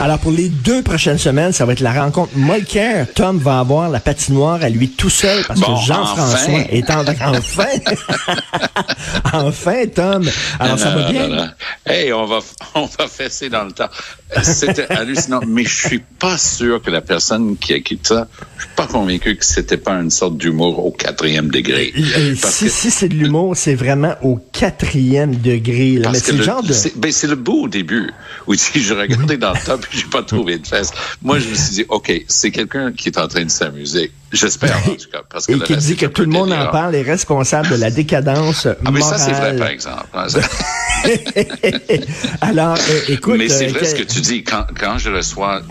Alors, pour les deux prochaines semaines, ça va être la rencontre Molker. Tom va avoir la patinoire à lui tout seul parce Bon, que Jean-François enfin. est en enfin. enfin, Tom. Alors, ça va bien? non. Hey, on va, on va fesser dans le temps. C'était hallucinant, mais je suis pas sûr que la personne qui a écrit ça, suis pas convaincu que c'était pas une sorte d'humour au quatrième degré. Parce si que- si c'est de l'humour, c'est vraiment au quatrième degré. Là. Mais c'est le le- genre de... c'est ben, c'est le beau au début où si je regardais dans le top et j'ai pas trouvé de fesses. Moi, je me suis dit, OK, c'est quelqu'un qui est en train de s'amuser. J'espère, en tout cas. Parce que Et qui dit que tout le monde en parle est responsable de la décadence Ah, mais ça, c'est vrai, morale. par exemple. Alors, euh, écoute... Mais c'est euh, vrai ce que tu dis. Quand, quand je reçois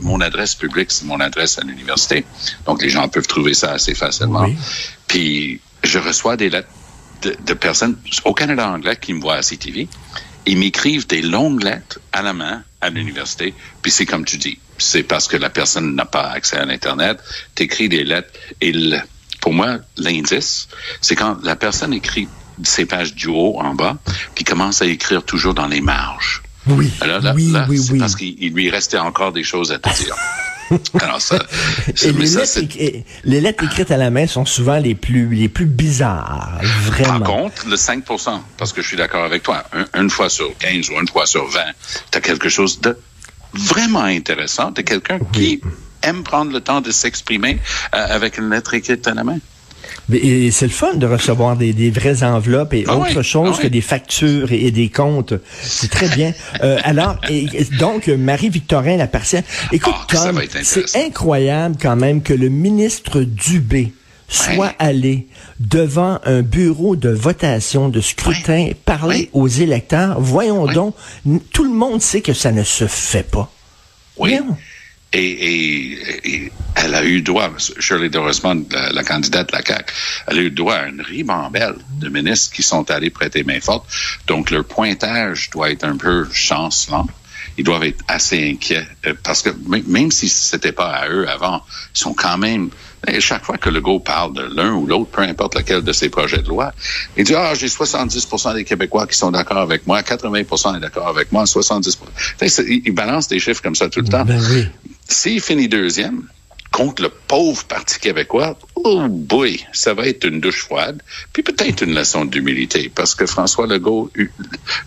mon adresse publique, c'est mon adresse à l'université. Donc, les gens peuvent trouver ça assez facilement. Oui. Puis, je reçois des lettres de, de personnes au Canada anglais qui me voient à CTV. Ils m'écrivent des longues lettres à la main à l'université. Puis c'est comme tu dis, c'est parce que la personne n'a pas accès à l'Internet. Tu écris des lettres. Et le- pour moi, l'indice, c'est quand la personne écrit ses pages du haut en bas, puis commence à écrire toujours dans les marges. Oui, Alors là, oui, là, oui, c'est oui. parce qu'il il lui restait encore des choses à te dire. Alors ça, Et les, ça, lettres, les écrites à la main sont souvent les plus, les plus bizarres, vraiment. Par contre, le 5 parce que je suis d'accord avec toi, un- une fois sur 15 ou une fois sur 20, tu as quelque chose de vraiment intéressant, de quelqu'un qui aime prendre le temps de s'exprimer euh, avec une lettre écrite à la main. Et c'est le fun de recevoir des, des vraies enveloppes et Ah autre oui, chose ah que oui. des factures et, et des comptes. C'est très bien. Euh, alors, et- donc, Marie-Victorin, la partielle. Écoute, Ah, Tom, c'est incroyable quand même que le ministre Dubé soit Ouais. allé devant un bureau de votation, de scrutin, parler Ouais. aux électeurs. Voyons donc, tout le monde sait que ça ne se fait pas. Oui. Et, et- elle a eu droit, Shirley de Rosemont, la, candidate de la CAQ, elle a eu droit à une ribambelle de ministres qui sont allés prêter main forte. Donc, leur pointage doit être un peu chancelant. Ils doivent être assez inquiets euh, parce que même si c'était pas à eux avant, ils sont quand même. et chaque fois que le go parle de l'un ou l'autre, peu importe lequel de ces projets de loi, il dit ah j'ai 70% des Québécois qui sont d'accord avec moi, 80% est d'accord avec moi, 70 Tu sais, c'est- Il il balance des chiffres comme ça tout le temps. Ben oui. S'il finit deuxième contre le pauvre Parti québécois, oh boy, ça va être une douche froide. Puis peut-être une leçon d'humilité, parce que François Legault, hu-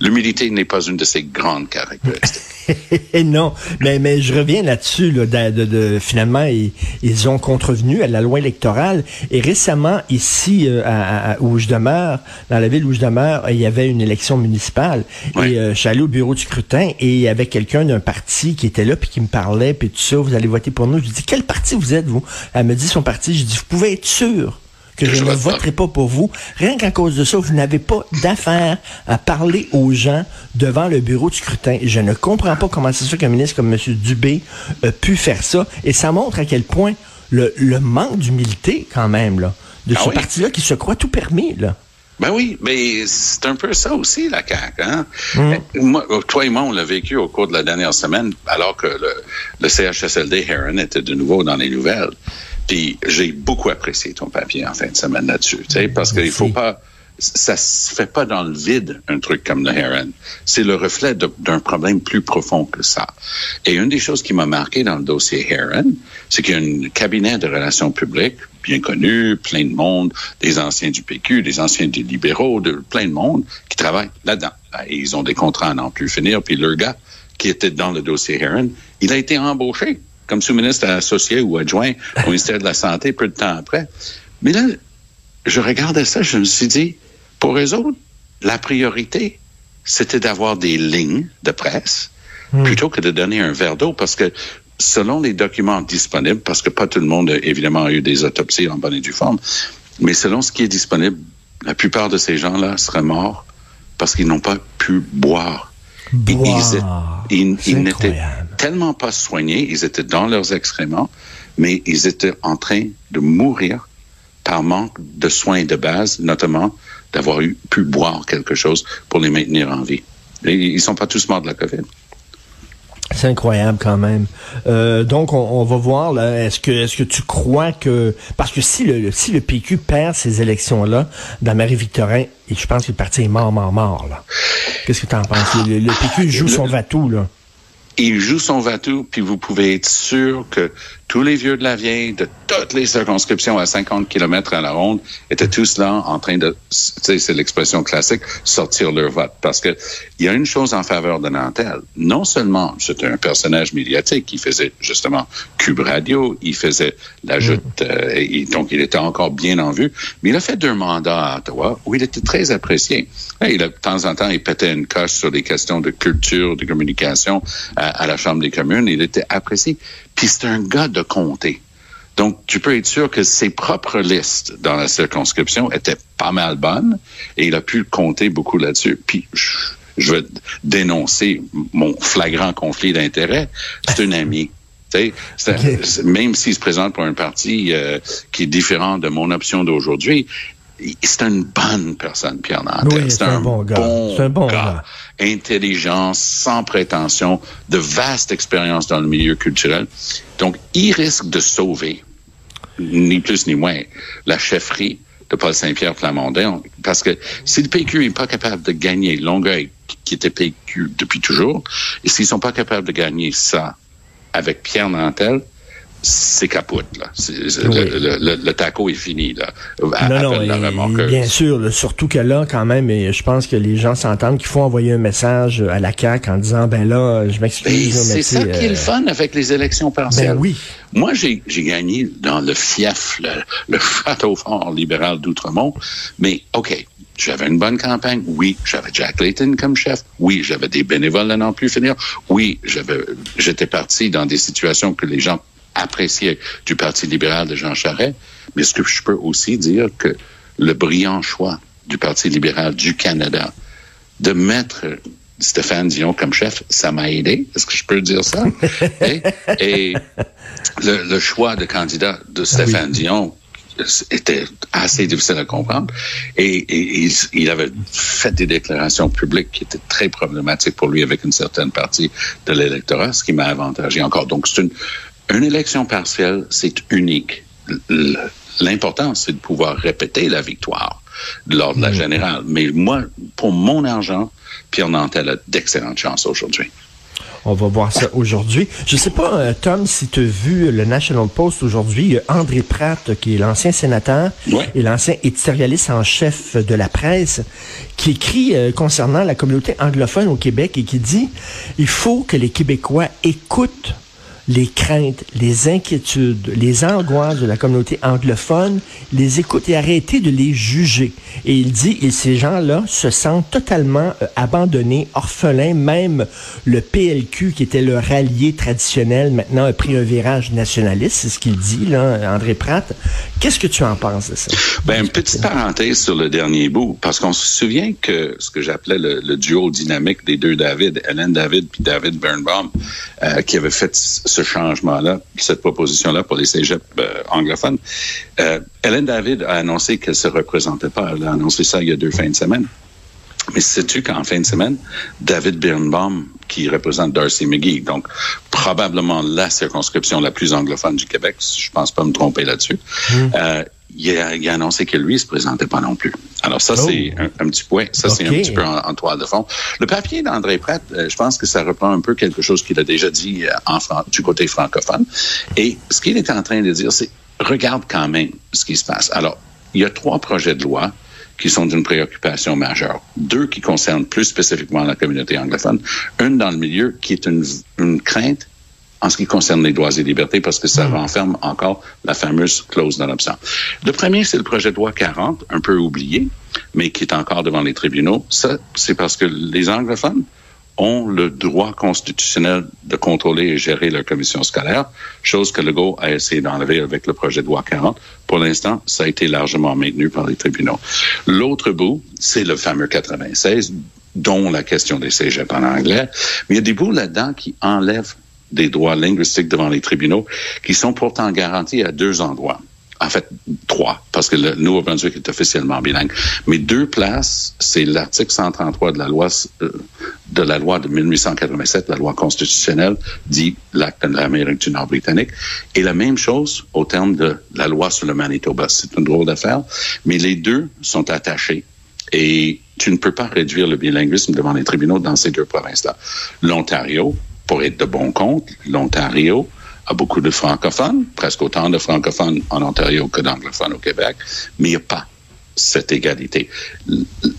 l'humilité n'est pas une de ses grandes caractéristiques. Non, mais, mais je reviens là-dessus. Là, de, finalement, ils, ils ont contrevenu à la loi électorale. Et récemment, ici, euh, à, à- où je demeure, dans la ville où je demeure, il y avait une élection municipale. Et euh, je suis allé au bureau du scrutin et il y avait quelqu'un d'un parti qui était là puis qui me parlait puis tout ça. Vous allez voter pour nous. Je lui dis quel parti vous êtes vous Elle me dit son parti. Je dis vous pouvez être sûr que je je ne voterai pas pour vous. Rien qu'à cause de ça, vous n'avez pas d'affaire à parler aux gens devant le bureau de scrutin. Je ne comprends pas comment c'est ça qu'un ministre comme M. Dubé a pu faire ça. Et ça montre à quel point le, le manque d'humilité, quand même, là, de Ah ce oui? parti-là qui se croit tout permis, là. Ben oui, mais c'est un peu ça aussi, la CAQ. Hein? Mm. Moi, toi et moi, on l'a vécu au cours de la dernière semaine, alors que le, le CHSLD Heron était de nouveau dans les nouvelles. Puis j'ai beaucoup apprécié ton papier en fin de semaine là-dessus, tu sais, parce qu'il faut pas... Ça se fait pas dans le vide, un truc comme le Heron. C'est le reflet d'un problème plus profond que ça. Et une des choses qui m'a marqué dans le dossier Heron, c'est qu'il y a un cabinet de relations publiques bien connu, plein de monde, des anciens du PQ, des anciens des libéraux, de plein de monde qui travaillent là-dedans. Et ils ont des contrats à n'en plus finir. Puis le gars qui était dans le dossier Heron, il a été embauché comme sous-ministre associé ou adjoint au ministère de la Santé peu de temps après. Mais là, je regardais ça, je me suis dit, pour eux autres, la priorité, c'était d'avoir des lignes de presse plutôt que de donner un verre d'eau parce que selon les documents disponibles, parce que pas tout le monde, évidemment, a eu des autopsies en bonne et due forme, mais selon ce qui est disponible, la plupart de ces gens-là seraient morts parce qu'ils n'ont pas pu boire. Ils, ils- ils n'étaient. Tellement pas soignés, ils étaient dans leurs excréments, mais ils étaient en train de mourir par manque de soins de base, notamment d'avoir pu boire quelque chose pour les maintenir en vie. Et ils sont pas tous morts de la COVID. C'est incroyable quand même. Euh, donc on, on, va voir là. Est-ce que est-ce que tu crois que parce que si le si le PQ perd ces élections là dans Marie-Victorin, et je pense que le parti est mort mort mort là. Qu'est-ce que tu en penses? Le, le, PQ joue son vatou là. Il joue son vatou, puis vous pouvez être sûr que tous les vieux de la vieille, de toutes les circonscriptions à 50 km à la ronde, étaient tous là en train de, tu sais, c'est l'expression classique, sortir leur vote. Parce que il y a une chose en faveur de Nantel. Non seulement c'était un personnage médiatique qui faisait justement Cube Radio, il faisait la joute, euh, et donc il était encore bien en vue, mais il a fait deux mandats à Ottawa où il était très apprécié. Et il a, de temps en temps, il pétait une coche sur des questions de culture, de communication à, à la Chambre des communes. Il était apprécié. Puis c'est un gars de comté. Donc, tu peux être sûr que ses propres listes dans la circonscription étaient pas mal bonnes et il a pu compter beaucoup là-dessus. Puis, je veux dénoncer mon flagrant conflit d'intérêts. C'est un ami. Okay. Même s'il se présente pour un parti euh, qui est différent de mon option d'aujourd'hui, c'est une bonne personne, Pierre Nantel. Oui, c'est un, un, bon gars. Bon c'est un bon gars. gars. Intelligent, sans prétention, de vaste expérience dans le milieu culturel. Donc, il risque de sauver, ni plus ni moins, la chefferie de Paul Saint-Pierre Plamondon. Parce que si le PQ n'est pas capable de gagner Longueuil, qui était PQ depuis toujours, et s'ils sont pas capables de gagner ça avec Pierre Nantel, c'est capote là. Oui. le, le, le, taco est fini là. À, non, non, bien sûr. Là, surtout que là, quand même, et je pense que les gens s'entendent qu'il faut envoyer un message à la CAQ en disant ben là, je m'excuse. C'est ça euh... qui est le fun avec les élections partielles. Ben oui. Moi, j'ai gagné dans le fief, le, le château fort libéral d'Outremont, mais ok. J'avais une bonne campagne. Oui, j'avais Jack Layton comme chef. Oui, j'avais des bénévoles à n'en plus finir. Oui, j'avais, j'étais parti dans des situations que les gens apprécié du Parti libéral de Jean Charest, mais ce que je peux aussi dire que le brillant choix du Parti libéral du Canada de mettre Stéphane Dion comme chef, ça m'a aidé. Est-ce que je peux dire ça? et, et le, le, choix de candidat de Stéphane oui. Dion était assez difficile à comprendre. Et, et il, il, avait fait des déclarations publiques qui étaient très problématiques pour lui avec une certaine partie de l'électorat, ce qui m'a avantagé encore. Donc, c'est une, une élection partielle, c'est unique. L'important, c'est de pouvoir répéter la victoire lors de la générale. Mais moi, pour mon argent, Pierre Nantel a d'excellentes chances aujourd'hui. On va voir ça aujourd'hui. Je sais pas, euh, Tom, si tu as vu le National Post aujourd'hui, André Pratt, qui est l'ancien sénateur ouais. et l'ancien éditorialiste en chef de la presse, qui écrit euh, concernant la communauté anglophone au Québec et qui dit il faut que les Québécois écoutent les craintes, les inquiétudes, les angoisses de la communauté anglophone, les écouter et arrêter de les juger. Et il dit, et ces gens-là se sentent totalement euh, abandonnés, orphelins, même le PLQ, qui était leur allié traditionnel, maintenant a pris un virage nationaliste, c'est ce qu'il dit, là, André Pratt. Qu'est-ce que tu en penses de ça? Ben, une petite parenthèse sur le dernier bout, parce qu'on se souvient que ce que j'appelais le, duo dynamique des deux David, Hélène David puis David Birnbaum, euh, qui avait fait changement-là, cette proposition-là pour les cégeps euh, anglophones. Euh, Hélène David a annoncé qu'elle ne se représentait pas. Elle a annoncé ça il y a deux fins de semaine. Mais sais-tu qu'en fin de semaine, David Birnbaum, qui représente Darcy McGee, donc probablement la circonscription la plus anglophone du Québec, je pense pas me tromper là-dessus, euh, il, a, il a annoncé que lui, il se présentait pas non plus. Alors ça, oh. c'est un, un, petit point. Ça, okay. c'est un petit peu en, en, toile de fond. Le papier d'André Pratt, euh, je pense que ça reprend un peu quelque chose qu'il a déjà dit euh, en, du côté francophone. Et ce qu'il est en train de dire, c'est regarde quand même ce qui se passe. Alors, il y a trois projets de loi qui sont d'une préoccupation majeure. Deux qui concernent plus spécifiquement la communauté anglophone. Une dans le milieu qui est une, une crainte en ce qui concerne les droits et libertés, parce que ça mmh. renferme encore la fameuse clause d'adoption. Le premier, c'est le projet de loi 40, un peu oublié, mais qui est encore devant les tribunaux. Ça, c'est parce que les anglophones ont le droit constitutionnel de contrôler et gérer leur commission scolaire, chose que Legault a essayé d'enlever avec le projet de loi 40. Pour l'instant, ça a été largement maintenu par les tribunaux. L'autre bout, c'est le fameux 96, dont la question des cégeps en anglais. Mais il y a des bouts là-dedans qui enlèvent des droits linguistiques devant les tribunaux qui sont pourtant garantis à deux endroits. En fait, trois, parce que le Nouveau-Brunswick est officiellement bilingue. Mais deux places, c'est l'article 133 de la loi euh, de la loi de 1887, la loi constitutionnelle, dit l'Amérique du Nord britannique. Et la même chose au terme de la loi sur le Manitoba. C'est une drôle d'affaire, mais les deux sont attachés. Et tu ne peux pas réduire le bilinguisme devant les tribunaux dans ces deux provinces-là. L'Ontario, pour être de bon compte, l'Ontario a beaucoup de francophones, presque autant de francophones en Ontario que d'anglophones au Québec, mais il n'y a pas cette égalité.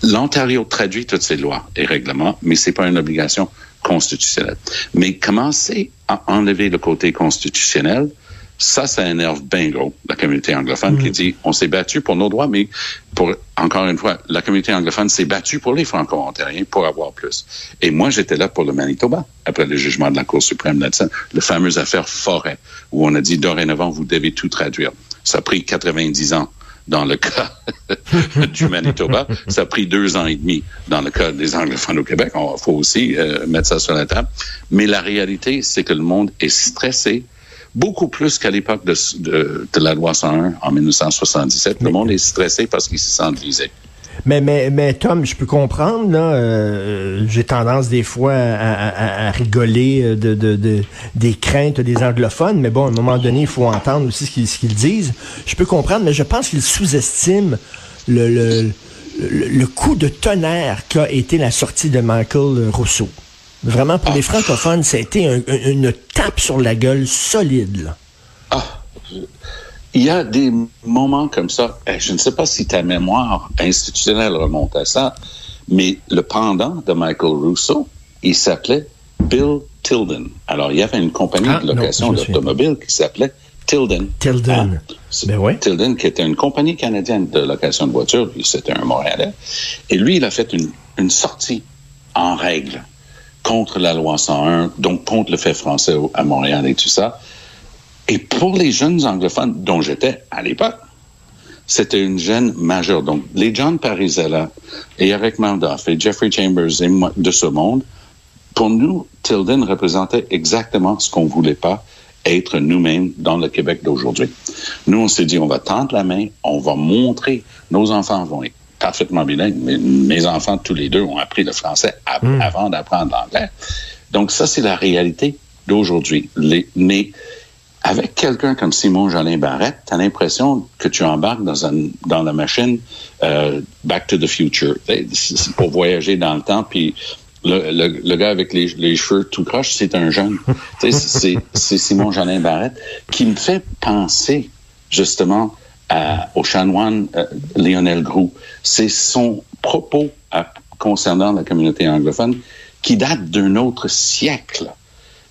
L'Ontario traduit toutes ces lois et règlements, mais c'est pas une obligation constitutionnelle. Mais commencer à enlever le côté constitutionnel, ça, ça énerve bien gros la communauté anglophone qui mm. dit on s'est battu pour nos droits, mais pour encore une fois, la communauté anglophone s'est battue pour les Franco-ontariens pour avoir plus. Et moi, j'étais là pour le Manitoba après le jugement de la Cour suprême là-dessus, le fameux affaire Forêt, où on a dit dorénavant vous devez tout traduire. Ça a pris 90 ans dans le cas du Manitoba. Ça a pris deux ans et demi dans le cas des anglophones au Québec. Il faut aussi euh, mettre ça sur la table. Mais la réalité, c'est que le monde est stressé beaucoup plus qu'à l'époque de, de, de, la loi 101 en 1977. Le monde est stressé parce qu'il se sent visé. Mais, mais, mais Tom, je peux comprendre, là, euh, j'ai tendance des fois à, à, à rigoler de, de, de, des craintes des anglophones, mais bon, à un moment donné, il faut entendre aussi ce qu'ils, disent. Je peux comprendre, mais je pense qu'ils sous-estiment le, le, le, le coup de tonnerre qu'a été la sortie de Michael Rousseau. Vraiment, pour les francophones, ça a été un, une tape sur la gueule solide. Là. Ah, il y a des moments comme ça. Eh, je ne sais pas si ta mémoire institutionnelle remonte à ça, mais le pendant de Michael Russo, il s'appelait Bill Tilden. Alors, il y avait une compagnie ah, de location d'automobile qui s'appelait Tilden. Tilden. Ah, ben ouais. Tilden, qui était une compagnie canadienne de location de voitures, c'était un Montréalais. Et lui, il a fait une, une sortie en règle contre la loi 101, donc contre le fait français à Montréal et tout ça. Et pour les jeunes anglophones dont j'étais à l'époque, c'était une gêne majeure. Donc, les John Parizella et Eric Maldoff et Jeffrey Chambers et moi, de ce monde, pour nous, Tilden représentait exactement ce qu'on voulait pas être nous-mêmes dans le Québec d'aujourd'hui. Nous, on s'est dit, on va tendre la main, on va montrer, nos enfants vont parfaitement bilingue. Mes, mes, enfants, tous les deux, ont appris le français mm. avant d'apprendre l'anglais. Donc, ça, c'est la réalité d'aujourd'hui. Mais avec quelqu'un comme Simon Jolin Barrette, tu as l'impression que tu embarques dans, un, dans la machine euh, Back to the Future pour voyager dans le temps. Puis le, le, le gars avec les, les, cheveux tout croche, c'est un jeune. c'est Simon Jolin Barrette qui me fait penser justement au chanoine euh, Lionel Groux. C'est son propos concernant la communauté anglophone qui date d'un autre siècle.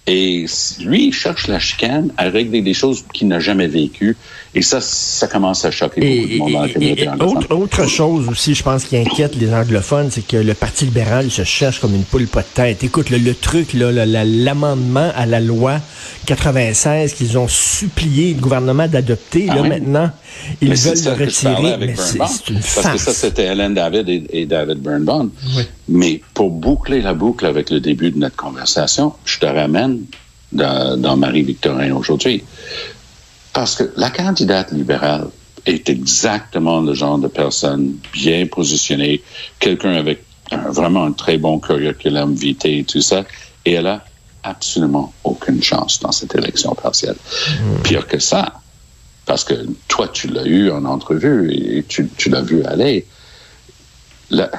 Et lui, il cherche la chicane à régler des choses qu'il n'a jamais vécues. Et ça, ça commence à choquer beaucoup de monde dans la communauté. Autre, autre, chose aussi, je pense, qui inquiète les anglophones, c'est que le Parti libéral se cherche comme une poule pas de tête. Écoute, le, le truc, l'amendement à la loi 96 qu'ils ont supplié le gouvernement d'adopter, ah là, oui? maintenant, ils mais veulent le retirer. Mais c'est une farce. Parce que ça, c'était Hélène David et, et David Birnbaum. Oui. Mais pour boucler la boucle avec le début de notre conversation, je te ramène dans, dans Marie-Victorin aujourd'hui. Parce que la candidate libérale est exactement le genre de personne bien positionnée, quelqu'un avec un, vraiment un très bon curriculum vitae et tout ça, et elle a absolument aucune chance dans cette élection partielle. Mmh. Pire que ça, parce que toi, tu l'as eu en entrevue et tu, tu l'as vu aller. La,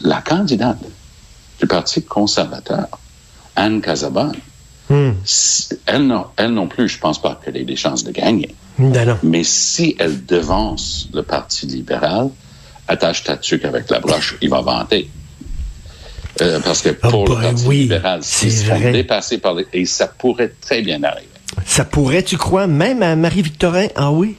la, candidate du Parti conservateur, Anne Casabonne, elle, non, elle non plus, je pense pas qu'elle ait des chances de gagner. Ben Mais si elle devance le Parti libéral, attache ta tuque avec la broche, il va vanter. Euh, parce que pour oh le Parti oui, libéral, ils seront dépassés par les... Et ça pourrait très bien arriver. Ça pourrait, tu crois, même à Marie-Victorin? Ah oui?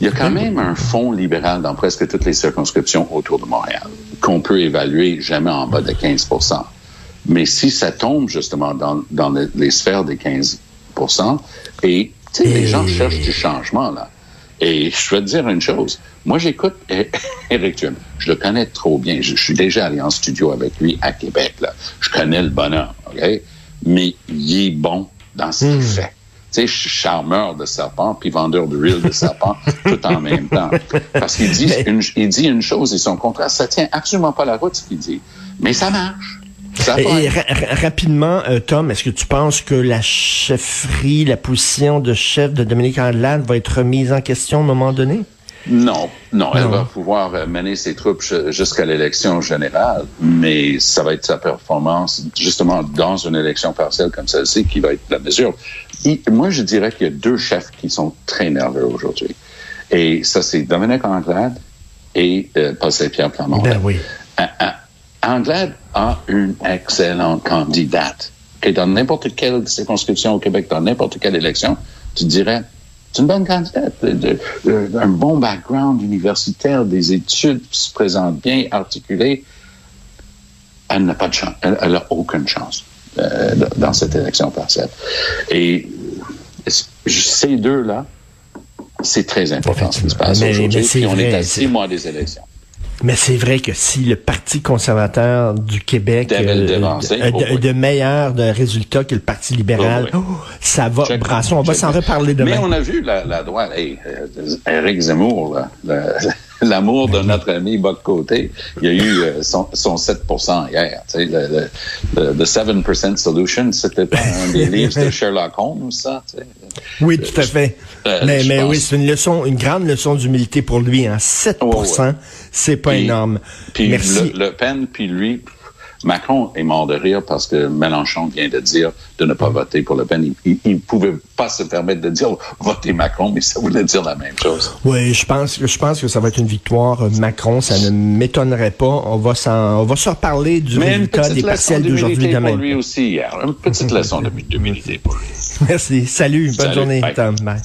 Il y a quand même un fonds libéral dans presque toutes les circonscriptions autour de Montréal qu'on peut évaluer jamais en bas de 15 Mais si ça tombe justement dans, dans les, les sphères des 15% et, et les gens cherchent du changement, là. Et je vais te dire une chose. Moi, j'écoute Eric Duhem. Je le connais trop bien. Je, je, suis déjà allé en studio avec lui à Québec. Là. Je connais le bonheur, OK? Mais il est bon dans ce qu'il mmh. fait. Tu sais, charmeur de serpent puis vendeur de reel de serpent tout en même temps. Parce qu'il dit, une, il dit une chose et son contraire. Ça tient absolument pas la route, ce qu'il dit. Mais ça marche. Et, ra- rapidement, euh, Tom, est-ce que tu penses que la chefferie, la position de chef de Dominique Andelade va être remise en question à un moment donné? Non, non, elle va pouvoir euh, mener ses troupes ju- jusqu'à l'élection générale, mais ça va être sa performance, justement, dans une élection partielle comme celle-ci, qui va être la mesure. Moi, je dirais qu'il y a deux chefs qui sont très nerveux aujourd'hui. Et ça, c'est Dominique Anglade et euh, Paul Saint-Pierre Plamondon. Ben oui. Anglade a une excellente candidate. Et dans n'importe quelle circonscription au Québec, dans n'importe quelle élection, tu dirais, c'est une bonne candidate. De- de- de- un bon background universitaire, des études, se présente bien, articulée. Elle n'a pas de chance. Elle, elle a aucune chance euh, dans cette élection partielle. Et euh, ces deux-là, c'est très important ce qui se passe aujourd'hui. on est à six mois des élections. Mais c'est vrai que si le Parti conservateur du Québec le euh, devancer, de, oh de- oui. de meilleurs de résultats que le Parti libéral, Oh oui. oh, ça va Check- brasser. On va s'en reparler demain. Mais on a vu la, la droite, hey, euh, Éric Zemmour, là, l'amour de notre ami Boc Côté, il y a eu euh, son, son 7 hier. Tu sais, le, the 7% solution, c'était pas un des livres de Sherlock Holmes, ça. tu sais. Oui, tout à fait. Euh, mais mais oui, c'est une leçon, une grande leçon d'humilité pour lui. Hein. 7 Ouais, ouais. c'est pas Puis- énorme. Puis Merci. Le, Le Pen, puis lui, Macron est mort de rire parce que Mélenchon vient de dire de ne pas voter pour Le Pen. Il ne pouvait pas se permettre de dire votez Macron, mais ça voulait dire la même chose. Oui, je pense que je pense que ça va être une victoire euh, Macron. Ça ne m'étonnerait pas. On va s'en, on va se reparler du Mais résultat des partiels d'aujourd'hui demain. pour lui aussi hier. Une petite leçon de- d'humilité pour lui. Merci. Salut. Bonne Salut. journée, Bye. Tom. Bye.